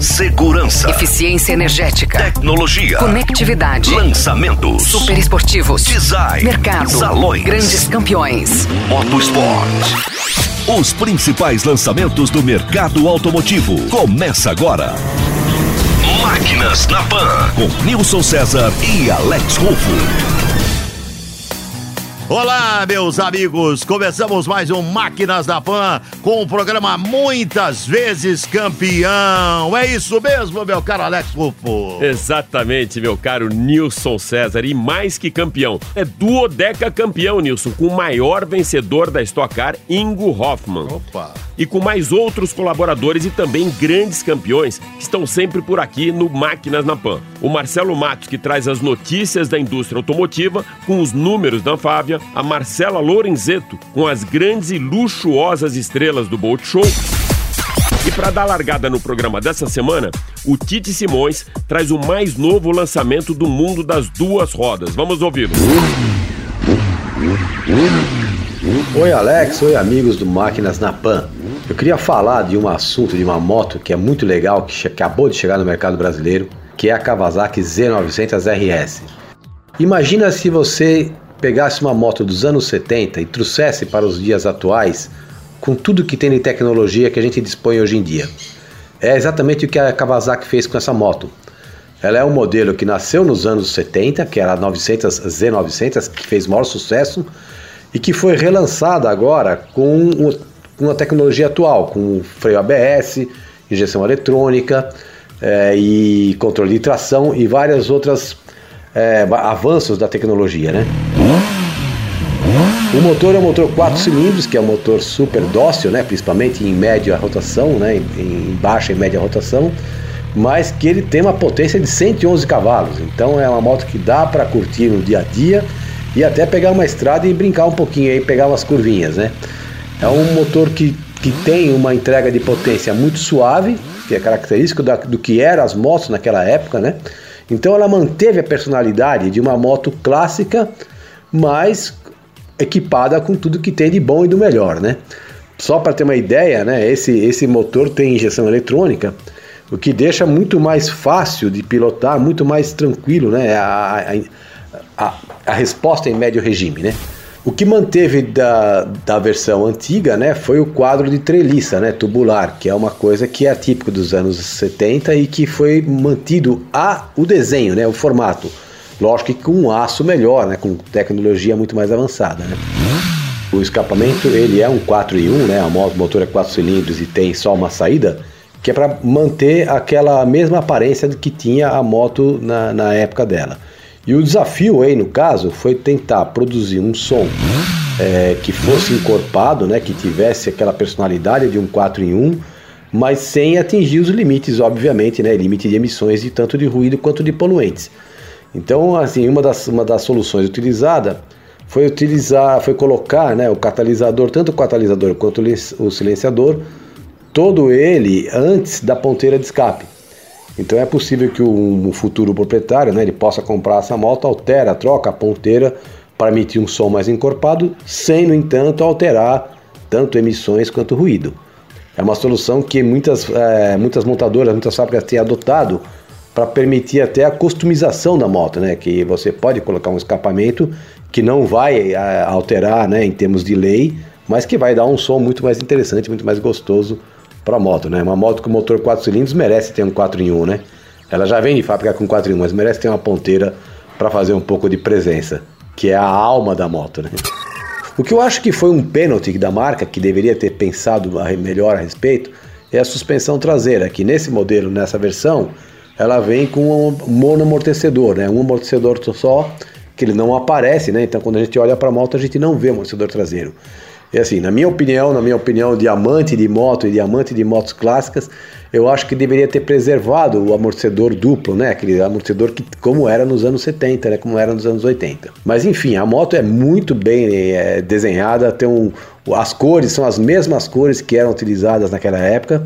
Segurança. Eficiência energética. Tecnologia. Conectividade. Lançamentos. Super esportivos. Design. Mercado. Salões. Grandes campeões. Motosport. Os principais lançamentos do mercado automotivo. Começa agora. Máquinas na Pan. Com Nilson César e Alex Rufo. Olá, meus amigos! Começamos mais um Máquinas da Pan com o programa Muitas Vezes Campeão. É isso mesmo, meu caro Alex Rufo? Exatamente, meu caro Nilson César. E mais que campeão, é duodeca campeão, Nilson, com o maior vencedor da Stock Car, Ingo Hoffman. Opa! E com mais outros colaboradores e também grandes campeões que estão sempre por aqui no Máquinas na Pan. O Marcelo Matos, que traz as notícias da indústria automotiva com os números da A Marcela Lorenzeto com as grandes e luxuosas estrelas do Bolt Show. E para dar largada no programa dessa semana, o Tite Simões traz o mais novo lançamento do mundo das duas rodas. Vamos ouvi-lo. Oi Alex, oi amigos do Máquinas na Pan. Eu queria falar de um assunto de uma moto que é muito legal, que acabou de chegar no mercado brasileiro, que é a Kawasaki Z900 RS. Imagina se você pegasse uma moto dos anos 70 e trouxesse para os dias atuais com tudo que tem de tecnologia que a gente dispõe hoje em dia. É exatamente o que a Kawasaki fez com essa moto. Ela é um modelo que nasceu nos anos 70, que era a 900 Z900, que fez maior sucesso e que foi relançada agora com, com a tecnologia atual, com freio ABS, injeção eletrônica é, e controle de tração e várias outras é, avanços da tecnologia, né? O motor é um motor 4 cilindros, que é um motor super dócil, né? principalmente em média rotação, né? em baixa e média rotação, mas que ele tem uma potência de 111 cavalos. Então é uma moto que dá para curtir no dia a dia e até pegar uma estrada e brincar um pouquinho aí, pegar umas curvinhas. Né? É um motor que, que tem uma entrega de potência muito suave, que é característico da, do que eram as motos naquela época, né? Então ela manteve a personalidade de uma moto clássica, mas equipada com tudo que tem de bom e do melhor, né? Só para ter uma ideia, né? Esse, esse motor tem injeção eletrônica, o que deixa muito mais fácil de pilotar, muito mais tranquilo, né? A, a, a, a resposta em médio regime, né? O que manteve da, da versão antiga né, foi o quadro de treliça né, tubular, que é uma coisa que é típico dos anos 70 e que foi mantido a o desenho, né, o formato. Lógico que com um aço melhor, né, com tecnologia muito mais avançada. Né. O escapamento ele é um 4 em 1, né, a motor é 4 cilindros e tem só uma saída, que é para manter aquela mesma aparência que tinha a moto na, na época dela. E o desafio aí, no caso, foi tentar produzir um som é, que fosse encorpado, né, que tivesse aquela personalidade de um 4 em 1, mas sem atingir os limites, obviamente, né, limite de emissões de tanto de ruído quanto de poluentes. Então, assim, uma das, uma das soluções utilizada foi utilizar, foi colocar, né, o catalisador, tanto o catalisador quanto o silenciador, todo ele antes da ponteira de escape. Então é possível que um futuro proprietário né, ele possa comprar essa moto, altera, troca a ponteira para emitir um som mais encorpado, sem, no entanto, alterar tanto emissões quanto ruído. É uma solução que muitas, é, muitas montadoras, muitas fábricas têm adotado para permitir até a customização da moto, né? Que você pode colocar um escapamento que não vai é, alterar, né, em termos de lei, mas que vai dar um som muito mais interessante, muito mais gostoso para moto, né? Uma moto com motor 4 cilindros merece ter um 4 em 1, né? Ela já vem de fábrica com 4 em 1, mas merece ter uma ponteira para fazer um pouco de presença, que é a alma da moto, né? O que eu acho que foi um pênalti da marca, que deveria ter pensado melhor a respeito, é a suspensão traseira, que nesse modelo, nessa versão, ela vem com um monoamortecedor, né? Um amortecedor só, que ele não aparece, né? Então quando a gente olha para a moto, a gente não vê amortecedor traseiro. E assim, na minha opinião, na minha opinião de amante de moto e de amante de motos clássicas, eu acho que deveria ter preservado o amortecedor duplo, né? Aquele amortecedor que como era nos anos 70, né? Como era nos anos 80. Mas enfim, a moto é muito bem é, desenhada, tem um, as cores são as mesmas cores que eram utilizadas naquela época.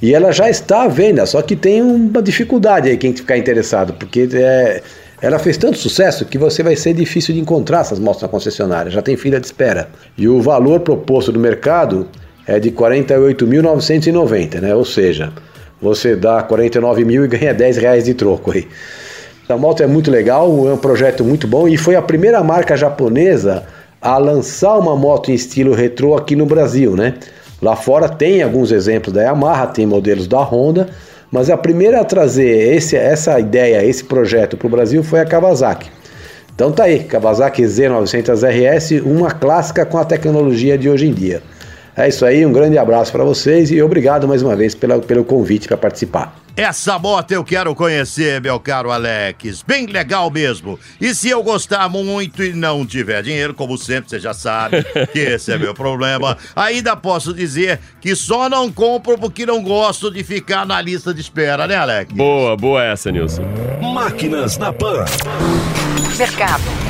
E ela já está à venda, só que tem uma dificuldade aí quem ficar interessado, porque é, ela fez tanto sucesso que você vai ser difícil de encontrar essas motos na concessionária, já tem fila de espera. E o valor proposto do mercado é de 48.990, né? Ou seja, você dá 49 mil e ganha 10 reais de troco aí. A moto é muito legal, é um projeto muito bom e foi a primeira marca japonesa a lançar uma moto em estilo retrô aqui no Brasil, né? Lá fora tem alguns exemplos da Yamaha, tem modelos da Honda, mas a primeira a trazer esse, essa ideia, esse projeto para o Brasil foi a Kawasaki. Então tá aí, Kawasaki Z900RS, uma clássica com a tecnologia de hoje em dia. É isso aí, um grande abraço para vocês e obrigado mais uma vez pela, pelo convite para participar. Essa moto eu quero conhecer, meu caro Alex. Bem legal mesmo. E se eu gostar muito e não tiver dinheiro, como sempre, você já sabe que esse é meu problema, ainda posso dizer que só não compro porque não gosto de ficar na lista de espera, né, Alex? Boa, boa essa, Nilson. Máquinas na Pan. Mercado.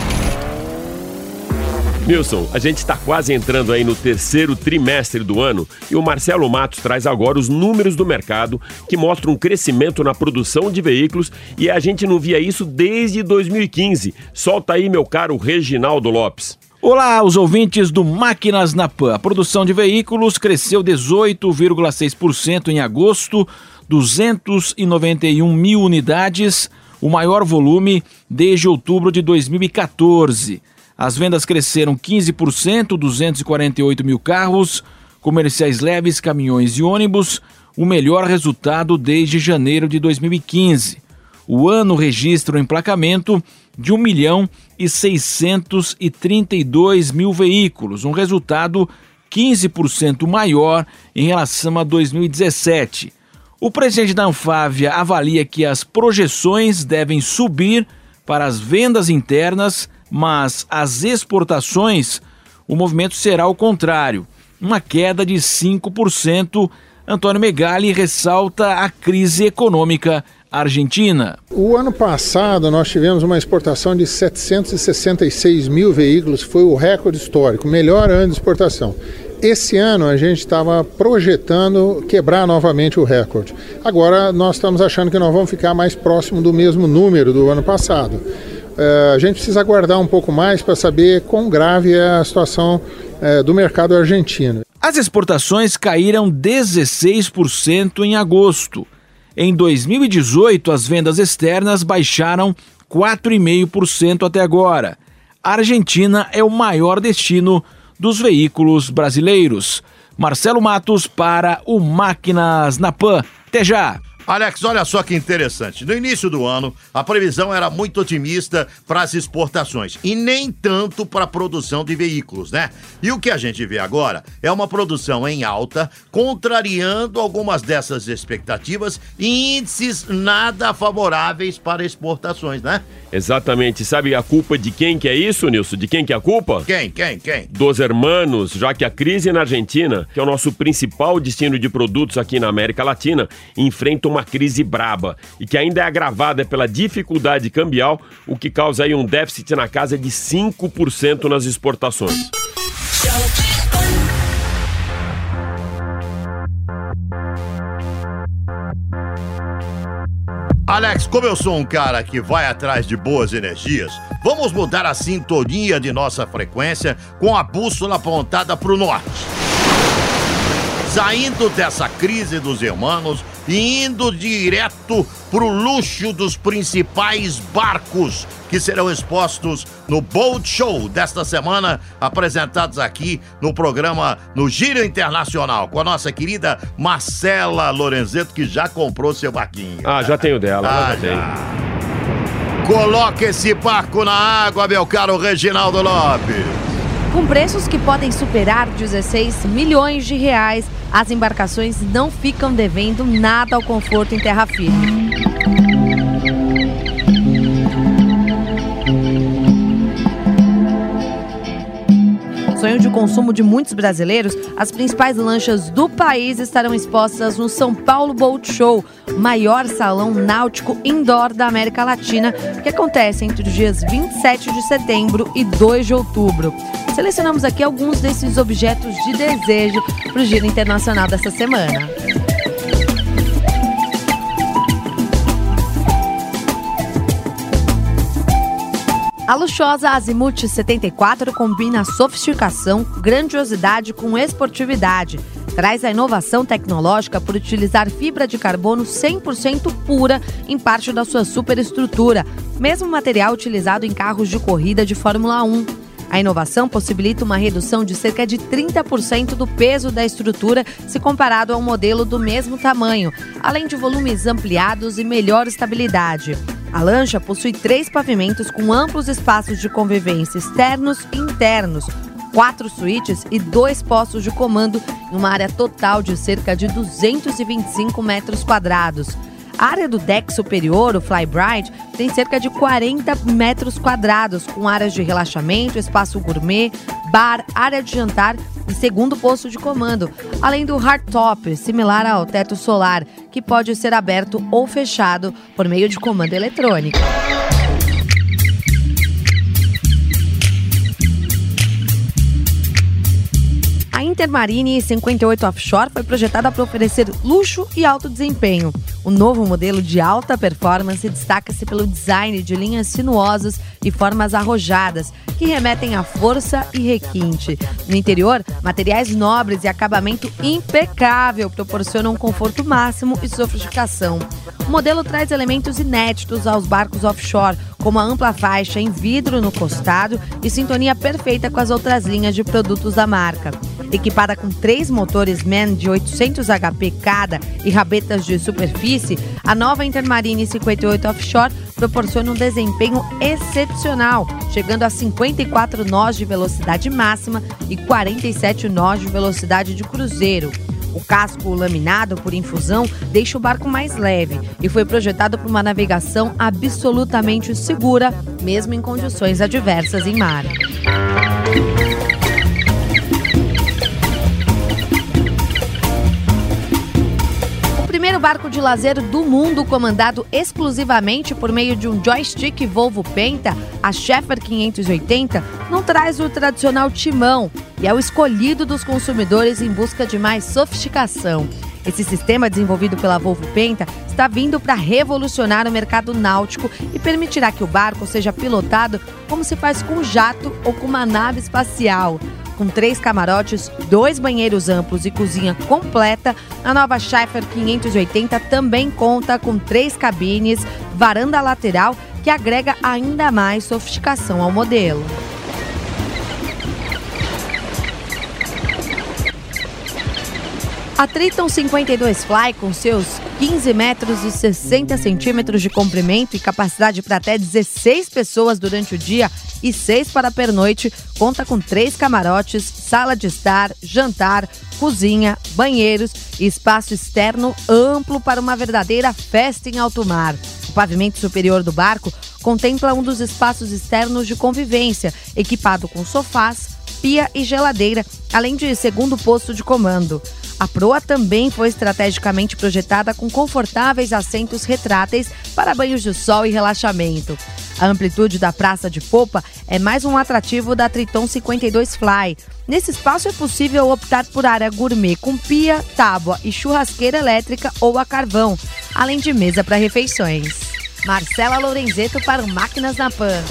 Nilson, a gente está quase entrando aí no terceiro trimestre do ano e o Marcelo Matos traz agora os números do mercado que mostram um crescimento na produção de veículos e a gente não via isso desde 2015. Solta aí, meu caro Reginaldo Lopes. Olá, os ouvintes do Máquinas na Pan. A produção de veículos cresceu 18,6% em agosto, 291 mil unidades, o maior volume desde outubro de 2014. As vendas cresceram 15%, 248 mil carros, comerciais leves, caminhões e ônibus, o melhor resultado desde janeiro de 2015. O ano registra o emplacamento de 1 milhão e 632 mil veículos, um resultado 15% maior em relação a 2017. O presidente da Anfávia avalia que as projeções devem subir para as vendas internas mas as exportações, o movimento será o contrário, uma queda de 5%. Antônio Megali ressalta a crise econômica argentina. O ano passado nós tivemos uma exportação de 766 mil veículos, foi o recorde histórico, melhor ano de exportação. Esse ano a gente estava projetando quebrar novamente o recorde. Agora nós estamos achando que nós vamos ficar mais próximo do mesmo número do ano passado. É, a gente precisa aguardar um pouco mais para saber quão grave é a situação é, do mercado argentino. As exportações caíram 16% em agosto. Em 2018, as vendas externas baixaram 4,5% até agora. A Argentina é o maior destino dos veículos brasileiros. Marcelo Matos para o Máquinas na Pan. Até já! Alex, olha só que interessante. No início do ano, a previsão era muito otimista para as exportações e nem tanto para a produção de veículos, né? E o que a gente vê agora é uma produção em alta, contrariando algumas dessas expectativas e índices nada favoráveis para exportações, né? Exatamente. Sabe a culpa de quem que é isso, Nilson? De quem que é a culpa? Quem, quem, quem? Dos hermanos, já que a crise na Argentina, que é o nosso principal destino de produtos aqui na América Latina, enfrenta uma crise braba e que ainda é agravada pela dificuldade cambial, o que causa aí um déficit na casa de 5% nas exportações. Alex, como eu sou um cara que vai atrás de boas energias, vamos mudar a sintonia de nossa frequência com a bússola apontada para o norte. Saindo dessa crise dos irmãos e indo direto pro luxo dos principais barcos que serão expostos no Boat Show desta semana, apresentados aqui no programa no Giro Internacional, com a nossa querida Marcela Lorenzeto, que já comprou seu barquinho. Ah, já tenho dela, ah, já, já. Coloque esse barco na água, meu caro Reginaldo Lopes. Com preços que podem superar 16 milhões de reais, as embarcações não ficam devendo nada ao conforto em terra firme. Sonho de consumo de muitos brasileiros, as principais lanchas do país estarão expostas no São Paulo Boat Show, maior salão náutico indoor da América Latina, que acontece entre os dias 27 de setembro e 2 de outubro. Selecionamos aqui alguns desses objetos de desejo para o Giro Internacional dessa semana. A luxuosa Azimuth 74 combina sofisticação, grandiosidade com esportividade. traz a inovação tecnológica por utilizar fibra de carbono 100% pura em parte da sua superestrutura, mesmo material utilizado em carros de corrida de Fórmula 1. A inovação possibilita uma redução de cerca de 30% do peso da estrutura se comparado a um modelo do mesmo tamanho, além de volumes ampliados e melhor estabilidade. A lancha possui três pavimentos com amplos espaços de convivência externos e internos, quatro suítes e dois postos de comando em uma área total de cerca de 225 metros quadrados. A área do deck superior, o Flybright, tem cerca de 40 metros quadrados, com áreas de relaxamento, espaço gourmet, bar, área de jantar e segundo posto de comando, além do hardtop, similar ao teto solar, que pode ser aberto ou fechado por meio de comando eletrônico. Intermarine 58 Offshore foi projetada para oferecer luxo e alto desempenho. O novo modelo de alta performance destaca-se pelo design de linhas sinuosas e formas arrojadas, que remetem à força e requinte. No interior, materiais nobres e acabamento impecável proporcionam conforto máximo e sofisticação. O modelo traz elementos inéditos aos barcos offshore, como a ampla faixa em vidro no costado e sintonia perfeita com as outras linhas de produtos da marca. Equipada com três motores MAN de 800 HP cada e rabetas de superfície, a nova Intermarine 58 Offshore proporciona um desempenho excepcional, chegando a 54 nós de velocidade máxima e 47 nós de velocidade de cruzeiro. O casco laminado por infusão deixa o barco mais leve e foi projetado para uma navegação absolutamente segura, mesmo em condições adversas em mar. Primeiro barco de lazer do mundo comandado exclusivamente por meio de um joystick Volvo Penta, a Sheffer 580, não traz o tradicional timão e é o escolhido dos consumidores em busca de mais sofisticação. Esse sistema desenvolvido pela Volvo Penta está vindo para revolucionar o mercado náutico e permitirá que o barco seja pilotado como se faz com um jato ou com uma nave espacial. Com três camarotes, dois banheiros amplos e cozinha completa, a nova Schiffer 580 também conta com três cabines, varanda lateral, que agrega ainda mais sofisticação ao modelo. A Triton 52 Fly, com seus 15 metros e 60 centímetros de comprimento e capacidade para até 16 pessoas durante o dia e 6 para a pernoite, conta com três camarotes, sala de estar, jantar, cozinha, banheiros e espaço externo amplo para uma verdadeira festa em alto mar. O pavimento superior do barco contempla um dos espaços externos de convivência, equipado com sofás, pia e geladeira, além de segundo posto de comando. A proa também foi estrategicamente projetada com confortáveis assentos retráteis para banhos de sol e relaxamento. A amplitude da praça de popa é mais um atrativo da Triton 52 Fly. Nesse espaço é possível optar por área gourmet com pia, tábua e churrasqueira elétrica ou a carvão, além de mesa para refeições. Marcela Lorenzeto para o Máquinas na Pan.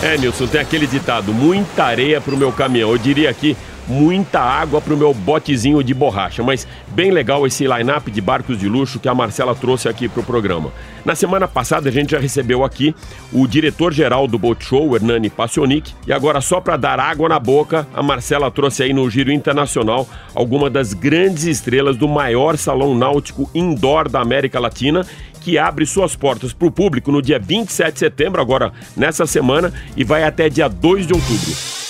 É, Nilson, tem aquele ditado: muita areia para o meu caminhão. Eu diria aqui muita água para o meu botezinho de borracha. Mas bem legal esse line-up de barcos de luxo que a Marcela trouxe aqui para o programa. Na semana passada a gente já recebeu aqui o diretor-geral do Boat Show, Hernani Passionik, e agora só para dar água na boca, a Marcela trouxe aí no Giro Internacional algumas das grandes estrelas do maior salão náutico indoor da América Latina que abre suas portas para o público no dia 27 de setembro, agora nessa semana, e vai até dia 2 de outubro.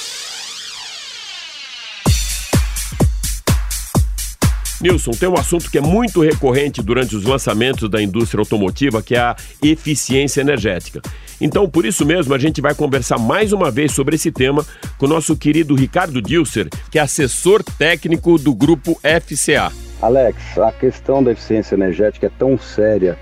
Nilson, tem um assunto que é muito recorrente durante os lançamentos da indústria automotiva, que é a eficiência energética. Então, por isso mesmo, a gente vai conversar mais uma vez sobre esse tema com o nosso querido Ricardo Dilser, que é assessor técnico do grupo FCA. Alex, a questão da eficiência energética é tão séria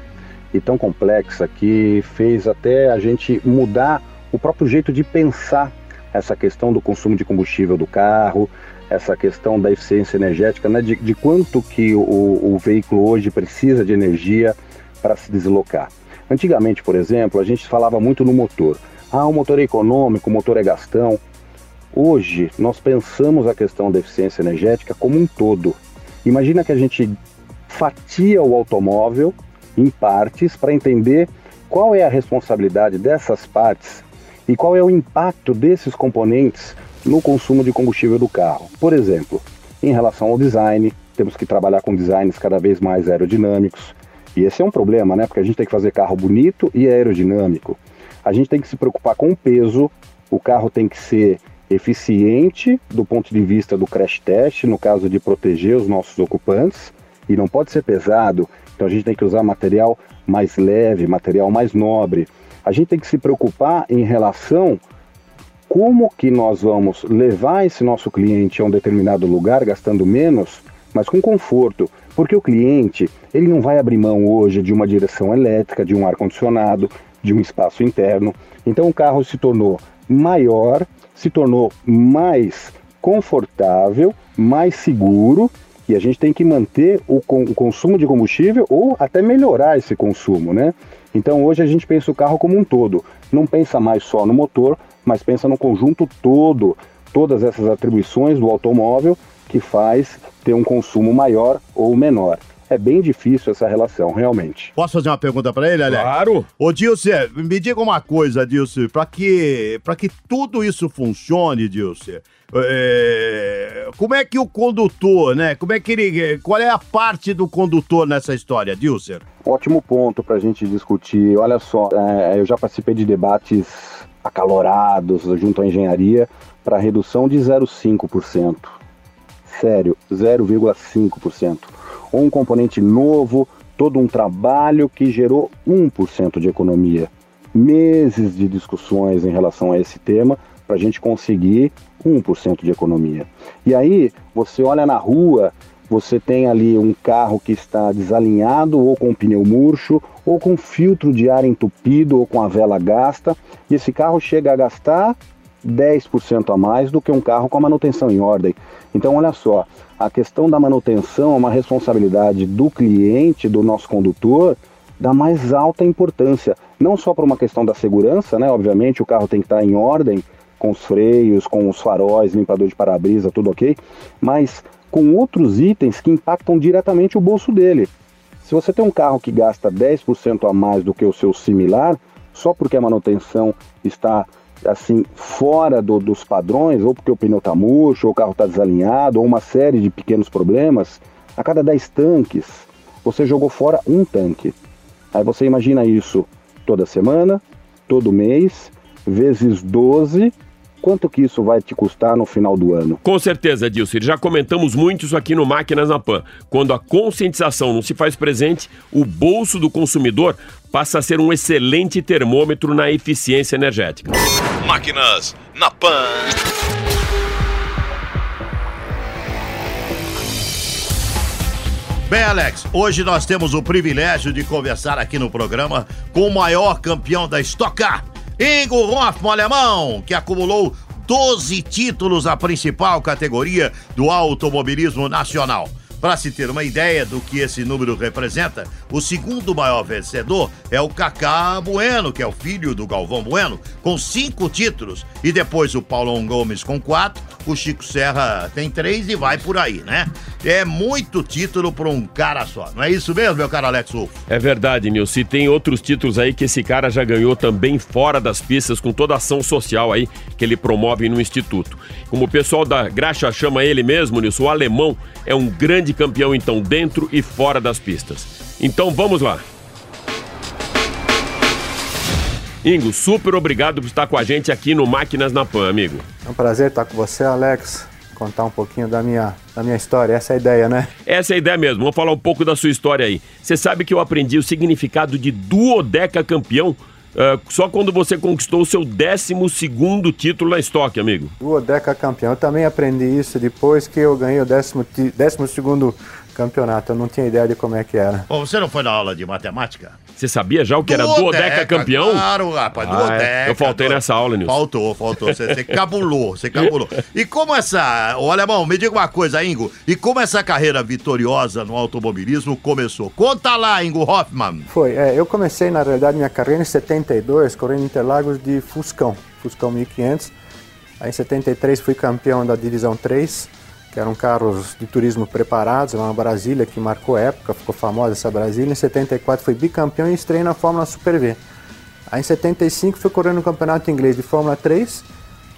e tão complexa que fez até a gente mudar o próprio jeito de pensar essa questão do consumo de combustível do carro, essa questão da eficiência energética, né, de, de quanto que o, o veículo hoje precisa de energia para se deslocar. Antigamente, por exemplo, a gente falava muito no motor. Ah, o motor é econômico, o motor é gastão. Hoje, nós pensamos a questão da eficiência energética como um todo. Imagina que a gente fatia o automóvel em partes para entender qual é a responsabilidade dessas partes e qual é o impacto desses componentes no consumo de combustível do carro. Por exemplo, em relação ao design, temos que trabalhar com designs cada vez mais aerodinâmicos. E esse é um problema, né? Porque a gente tem que fazer carro bonito e aerodinâmico. A gente tem que se preocupar com o peso, o carro tem que ser eficiente do ponto de vista do crash test, no caso de proteger os nossos ocupantes, e não pode ser pesado, então a gente tem que usar material mais leve, material mais nobre. A gente tem que se preocupar em relação como que nós vamos levar esse nosso cliente a um determinado lugar gastando menos, mas com conforto, porque o cliente, ele não vai abrir mão hoje de uma direção elétrica, de um ar condicionado, de um espaço interno. Então o carro se tornou maior, se tornou mais confortável, mais seguro e a gente tem que manter o, o, consumo de combustível ou até melhorar esse consumo, né? Então hoje a gente pensa o carro como um todo, não pensa mais só no motor, mas pensa no conjunto todo, todas essas atribuições do automóvel que faz ter um consumo maior ou menor. É bem difícil essa relação, realmente. Posso fazer uma pergunta para ele, Alex? Claro. Ô, Dilce, me diga uma coisa, Dilce, para que, que tudo isso funcione, Dilce, é, como é que o condutor, né? Como é que ele. Qual é a parte do condutor nessa história, Dilcer? Ótimo ponto para a gente discutir. Olha só, é, eu já participei de debates acalorados junto à engenharia para redução de 0,5%. Sério, 0,5%. Ou um componente novo, todo um trabalho que gerou 1% de economia. Meses de discussões em relação a esse tema para a gente conseguir 1% de economia. E aí, você olha na rua, você tem ali um carro que está desalinhado, ou com pneu murcho, ou com filtro de ar entupido, ou com a vela gasta, e esse carro chega a gastar 10% a mais do que um carro com a manutenção em ordem. Então, olha só, a questão da manutenção é uma responsabilidade do cliente, do nosso condutor, da mais alta importância. Não só por uma questão da segurança, né? Obviamente, o carro tem que estar em ordem, com os freios, com os faróis, limpador de para-brisa, tudo ok, mas com outros itens que impactam diretamente o bolso dele. Se você tem um carro que gasta 10% a mais do que o seu similar, só porque a manutenção está assim fora do, dos padrões, ou porque o pneu está murcho, ou o carro está desalinhado, ou uma série de pequenos problemas, a cada 10 tanques você jogou fora um tanque. Aí você imagina isso toda semana, todo mês, vezes 12, quanto que isso vai te custar no final do ano? Com certeza, Dilcir. Já comentamos muito isso aqui no Máquinas na Pan. Quando a conscientização não se faz presente, o bolso do consumidor passa a ser um excelente termômetro na eficiência energética. Máquinas na Pan. Bem, Alex, hoje nós temos o privilégio de conversar aqui no programa com o maior campeão da Stock Car, Ingo Hoffmann Alemão, que acumulou 12 títulos na principal categoria do automobilismo nacional. Para se ter uma ideia do que esse número representa, o segundo maior vencedor é o Kaká Bueno, que é o filho do Galvão Bueno, com cinco títulos, e depois o Paulão Gomes com quatro, o Chico Serra tem três e vai por aí, né? É muito título para um cara só, não é isso mesmo, meu caro Alex Wolff? É verdade, Nilson. E tem outros títulos aí que esse cara já ganhou também fora das pistas, com toda a ação social aí que ele promove no Instituto. Como o pessoal da Graxa chama ele mesmo, Nilson, o alemão é um grande campeão, então, dentro e fora das pistas. Então vamos lá. Ingo, super obrigado por estar com a gente aqui no Máquinas na Pan, amigo. É um prazer estar com você, Alex. Contar um pouquinho da minha, da minha história. Essa é a ideia, né? Essa é a ideia mesmo. Vamos falar um pouco da sua história aí. Você sabe que eu aprendi o significado de duodeca campeão Uh, só quando você conquistou o seu 12 título na estoque, amigo. Duodeca campeão. Eu também aprendi isso depois que eu ganhei o 12 campeonato. Eu não tinha ideia de como é que era. Bom, você não foi na aula de matemática? Você sabia já o que duodeca, era duodeca campeão? Claro, rapaz, ah, duodeca. É. Eu faltei duodeca. nessa aula, Nilson. Faltou, faltou. Você, você cabulou, você cabulou. E como essa. Ô, Alemão, me diga uma coisa, Ingo. E como essa carreira vitoriosa no automobilismo começou? Conta lá, Ingo Hoffman. Foi, é, eu comecei, na realidade, minha carreira em 72, correndo Interlagos de Fuscão, Fuscão 1500. Aí em 73 fui campeão da divisão 3, que eram carros de turismo preparados, uma Brasília que marcou época, ficou famosa essa Brasília. Em 74 fui bicampeão e estrei na Fórmula Super V. Aí em 75 fui correndo no Campeonato Inglês de Fórmula 3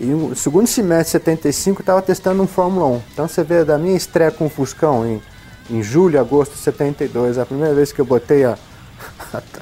e no segundo semestre de 75 estava testando um Fórmula 1. Então você vê da minha estreia com o Fuscão em, em julho, agosto de 72, a primeira vez que eu botei a,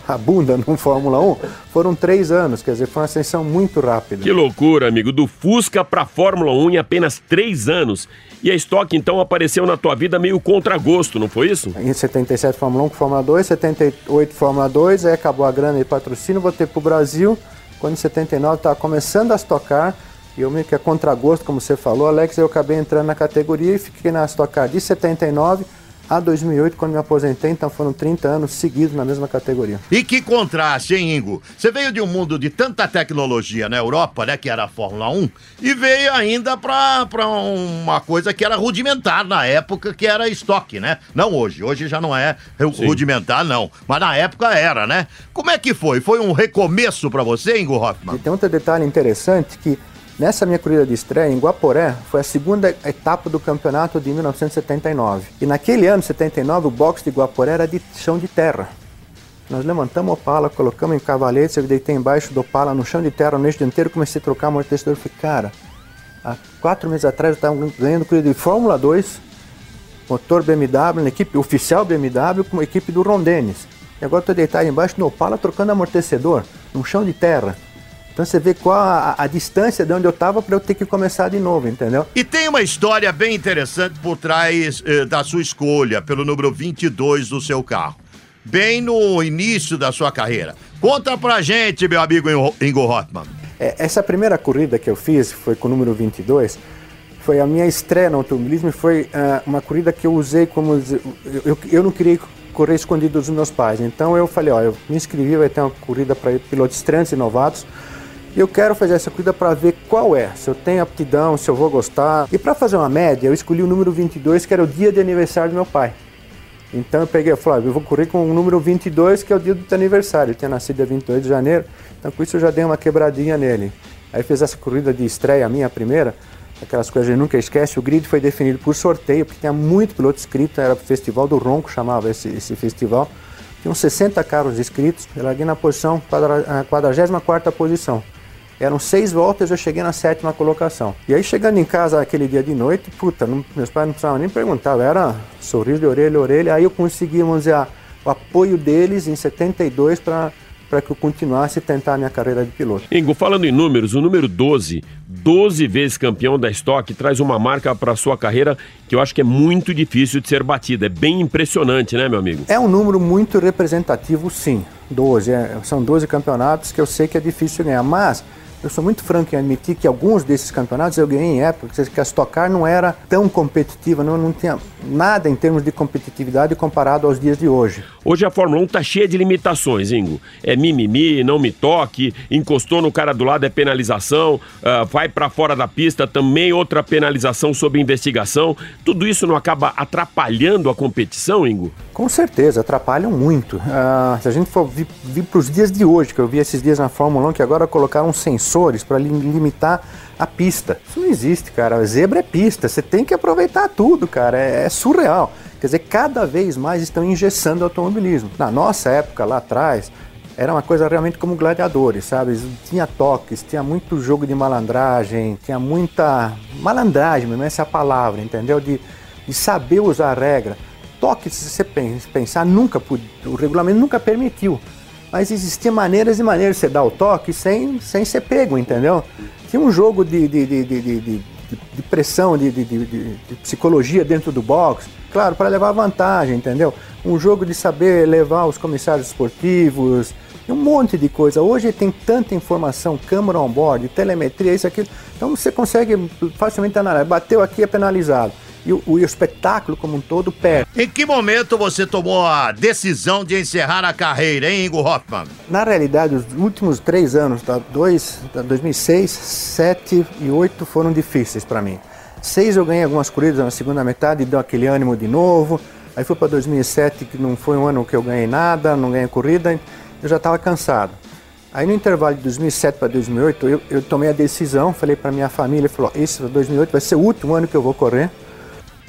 a bunda no Fórmula 1, foram três anos, quer dizer, foi uma ascensão muito rápida. Que loucura, amigo. Do Fusca pra Fórmula 1 em apenas três anos. E a Stock então apareceu na tua vida meio contra gosto, não foi isso? Em 77 Fórmula 1 com Fórmula 2, 78 Fórmula 2, aí acabou a grana e patrocínio, voltei pro Brasil, quando em 79 estava começando a estocar, e eu meio que é contra gosto, como você falou, Alex, eu acabei entrando na categoria e fiquei na Stock Car de 79 a 2008, quando me aposentei, então foram 30 anos seguidos na mesma categoria. E que contraste, hein, Ingo? Você veio de um mundo de tanta tecnologia na Europa, né, que era a Fórmula 1, e veio ainda pra, pra uma coisa que era rudimentar na época, que era estoque, né? Não hoje, hoje já não é Sim. rudimentar, não. Mas na época era, né? Como é que foi? Foi um recomeço pra você, Ingo Hoffman? E tem outro detalhe interessante que nessa minha corrida de estreia em Guaporé foi a segunda etapa do campeonato de 1979. E naquele ano, 79, o box de Guaporé era de chão de terra. Nós levantamos o pala, colocamos em cavalete, eu deitei embaixo do pala no chão de terra o mês inteiro, comecei a trocar amortecedor. Falei, cara, há quatro meses atrás eu estava ganhando corrida de Fórmula 2, motor BMW, na equipe oficial BMW com a equipe do Ron Dennis. E agora estou deitado embaixo no Opala trocando amortecedor, num chão de terra. Então você vê qual a, a distância de onde eu estava para eu ter que começar de novo, entendeu? E tem uma história bem interessante por trás eh, da sua escolha pelo número 22 do seu carro. Bem no início da sua carreira. Conta pra gente, meu amigo Ingo- Hoffman. É, essa primeira corrida que eu fiz, foi com o número 22, foi a minha estreia no automobilismo e foi ah, uma corrida que eu usei como... eu, eu, eu não queria correr escondido dos meus pais, então eu falei, ó, eu me inscrevi, vai ter uma corrida para pilotos estreantes e novatos, eu quero fazer essa corrida para ver qual é, se eu tenho aptidão, se eu vou gostar. E para fazer uma média, eu escolhi o número 22, que era o dia de aniversário do meu pai. Então eu peguei, eu falei, eu vou correr com o número 22, que é o dia do teu aniversário. Ele tinha nascido dia 28 de janeiro, então com isso eu já dei uma quebradinha nele. Aí fiz essa corrida de estreia, a minha primeira, aquelas coisas que a gente nunca esquece. O grid foi definido por sorteio, porque tinha muito piloto inscrito, era o Festival do Ronco, chamava esse, esse festival. Tinham 60 carros inscritos, eu larguei na posição, quadra- a 44 posição. Eram seis voltas, eu cheguei na sétima colocação. E aí, chegando em casa aquele dia de noite, puta, não- meus pais não precisavam nem perguntar, era sorriso de orelha a orelha. Aí eu consegui, vamos dizer, a- o apoio deles em 72 para que eu continuasse a tentar a minha carreira de piloto. Ingo, falando em números, o número 12, 12 vezes campeão da Stock, traz uma marca para sua carreira que eu acho que é muito difícil de ser batida. É bem impressionante, né, meu amigo? É um número muito representativo, sim. 12. é, são 12 campeonatos que eu sei que é difícil ganhar. Mas eu sou muito franco em admitir que alguns desses campeonatos eu ganhei em épocas que a Stock Car não era tão competitiva, não, não tinha nada em termos de competitividade comparado aos dias de hoje. Hoje a Fórmula 1 tá cheia de limitações, Ingo. É mimimi, não me toque, encostou no cara do lado é penalização, ah, vai para fora da pista também outra penalização sob investigação. Tudo isso não acaba atrapalhando a competição, Ingo? Com certeza, atrapalham muito. Ah, se a gente for vir, para os dias de hoje, que eu vi esses dias na Fórmula 1, que agora colocaram sensores para limitar a pista. Isso não existe, cara. Zebra é pista, você tem que aproveitar tudo, cara. É, é surreal. Quer dizer, cada vez mais estão engessando o automobilismo. Na nossa época, lá atrás, era uma coisa realmente como gladiadores, sabe? Tinha toques, tinha muito jogo de malandragem, tinha muita malandragem, mesmo essa é a palavra, entendeu? De, de saber usar a regra. Toque, se você pen- pensar, nunca o regulamento nunca permitiu. Mas existiam maneiras e maneiras de você dar o toque sem, sem ser pego, entendeu? Tinha um jogo de, de, de, de, de, pressão, de, psicologia dentro do box, claro, para levar vantagem, entendeu? Um jogo de saber levar os comissários esportivos, um monte de coisa. Hoje tem tanta informação, câmera on board, telemetria, isso, aquilo. Então você consegue facilmente analisar. Bateu aqui é penalizado. E o, o espetáculo como um todo perde. Em que momento você tomou a decisão de encerrar a carreira, hein, Ingo Hoffman? Na realidade, os últimos três anos, tá? Dois, tá? 2006, 7 e 8 foram difíceis para mim. Seis eu ganhei algumas corridas na segunda metade, deu aquele ânimo de novo. Aí foi para 2007, que não foi um ano que eu ganhei nada, não ganhei corrida, eu já estava cansado. Aí no intervalo de 2007 para 2008, eu, eu, tomei a decisão, falei para minha família, falou, esse 2008 vai ser o último ano que eu vou correr.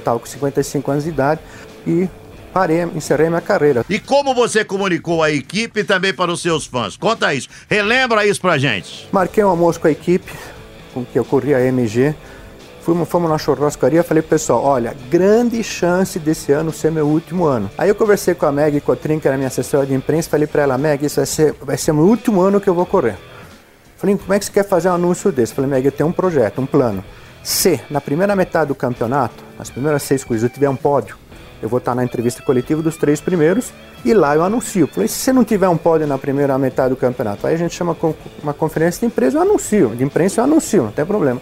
Estava com 55 anos de idade e parei, encerrei minha carreira. E como você comunicou a equipe também para os seus fãs? Conta isso, relembra isso pra gente. Marquei um almoço com a equipe, com que eu corri a MG. Fomos, fomos na churrascaria, falei pessoal, olha, grande chance desse ano ser meu último ano. Aí eu conversei com a Meg Cotrim, que era minha assessora de imprensa, falei para ela, Meg, isso vai ser, vai ser meu último ano que eu vou correr. Falei, como é que você quer fazer um anúncio desse? Falei, Meg, eu tenho um projeto, um plano. Se na primeira metade do campeonato, nas primeiras seis coisas, eu tiver um pódio, eu vou estar na entrevista coletiva dos três primeiros e lá eu anuncio. Falei, se você não tiver um pódio na primeira metade do campeonato, aí a gente chama uma conferência de empresa, eu anuncio. De imprensa eu anuncio, não tem problema.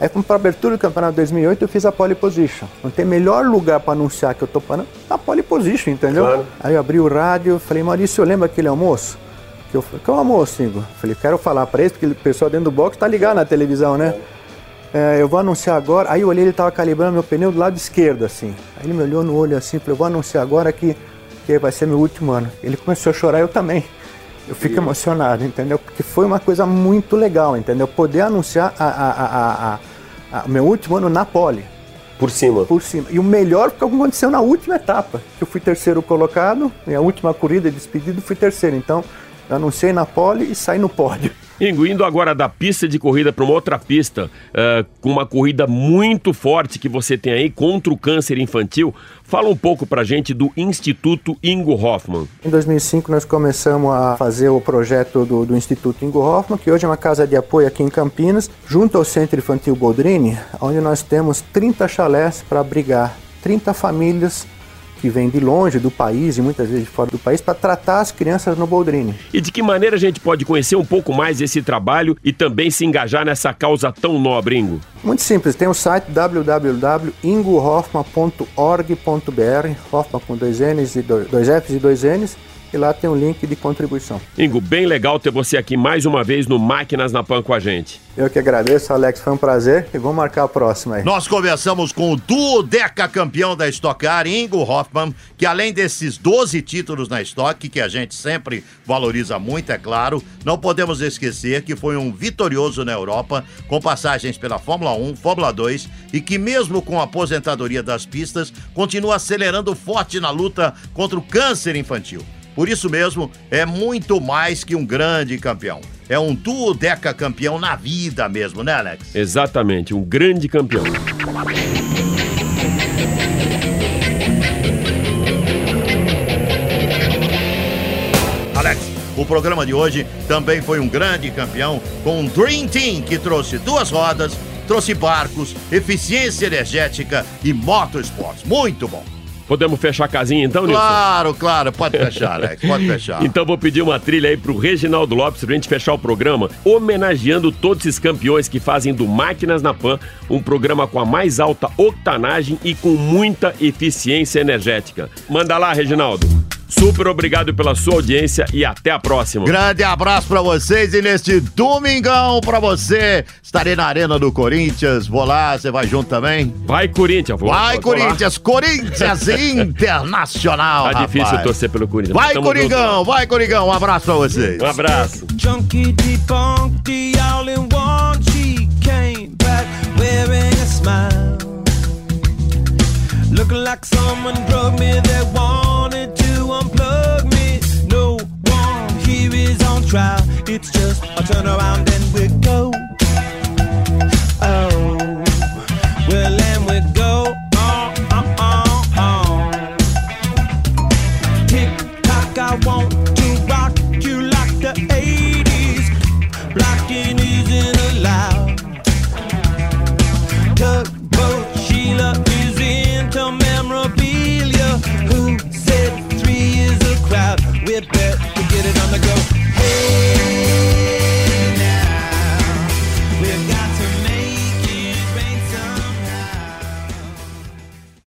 Aí, para a abertura do campeonato 2008, eu fiz a pole position. Não tem melhor lugar para anunciar que eu tô parando a pole position, entendeu? Claro. Aí eu abri o rádio, falei, Maurício, lembra aquele almoço? Que eu falei, qual almoço, Igor? Falei, quero falar para eles, porque o pessoal dentro do box tá ligado na televisão, né? É, eu vou anunciar agora. Aí eu olhei, ele estava calibrando meu pneu do lado esquerdo, assim. Aí ele me olhou no olho assim, falei, eu vou anunciar agora que, que vai ser meu último ano. Ele começou a chorar, eu também. Eu fico emocionado, entendeu? Porque foi uma coisa muito legal, entendeu? Poder anunciar a, a, a, a meu último ano na pole. Por cima? Por cima. E o melhor porque aconteceu na última etapa, que eu fui terceiro colocado, minha última corrida de despedida fui terceiro. Então, anunciei na pole e saí no pódio. Ingo, indo agora da pista de corrida para uma outra pista, uh, com uma corrida muito forte que você tem aí contra o câncer infantil, fala um pouco para gente do Instituto Ingo Hoffman. Em 2005 nós começamos a fazer o projeto do, do Instituto Ingo Hoffman, que hoje é uma casa de apoio aqui em Campinas, junto ao Centro Infantil Boldrini, onde nós temos 30 chalés para abrigar 30 famílias que vem de longe do país e muitas vezes de fora do país para tratar as crianças no Boldrini. E de que maneira a gente pode conhecer um pouco mais esse trabalho e também se engajar nessa causa tão nobre, Ingo? Muito simples, tem o site www.ingohoffman.org.br, Hoffman com dois N's e dois, dois F's e dois N's e lá tem um link de contribuição. Ingo, bem legal ter você aqui mais uma vez no Máquinas na Pan com a gente. Eu que agradeço, Alex, foi um prazer e vamos marcar a próxima aí. Nós conversamos com o duodeca campeão da Stock Car, Ingo Hoffman, que além desses 12 títulos na Stock, que a gente sempre valoriza muito, é claro, não podemos esquecer que foi um vitorioso na Europa, com passagens pela Fórmula 1, Fórmula 2 e que mesmo com a aposentadoria das pistas, continua acelerando forte na luta contra o câncer infantil. Por isso mesmo, é muito mais que um grande campeão. É um duodeca campeão na vida mesmo, né, Alex? Exatamente, um grande campeão. Alex, o programa de hoje também foi um grande campeão com um Dream Team que trouxe duas rodas, trouxe barcos, eficiência energética e motorsports. Muito bom. Podemos fechar a casinha então, Nilson? Claro, claro, pode fechar, Alex, pode fechar. então vou pedir uma trilha aí pro Reginaldo Lopes pra gente fechar o programa, homenageando todos esses campeões que fazem do Máquinas na Pan um programa com a mais alta octanagem e com muita eficiência energética. Manda lá, Reginaldo. Super obrigado pela sua audiência e até a próxima. Grande abraço para vocês e neste domingão para você. Estarei na Arena do Corinthians. Vou lá, você vai junto também? Vai, Corinthians. Vou, vai, vou Corinthians. Lá. Corinthians Internacional. Tá rapaz. difícil torcer pelo Corinthians. Vai, Coringão. Junto. Vai, Coringão. Um abraço para vocês. Um abraço. Junkie all in one. She came back wearing a smile. Looking like someone drug me that wanted crowd. It's just a turnaround and we're going.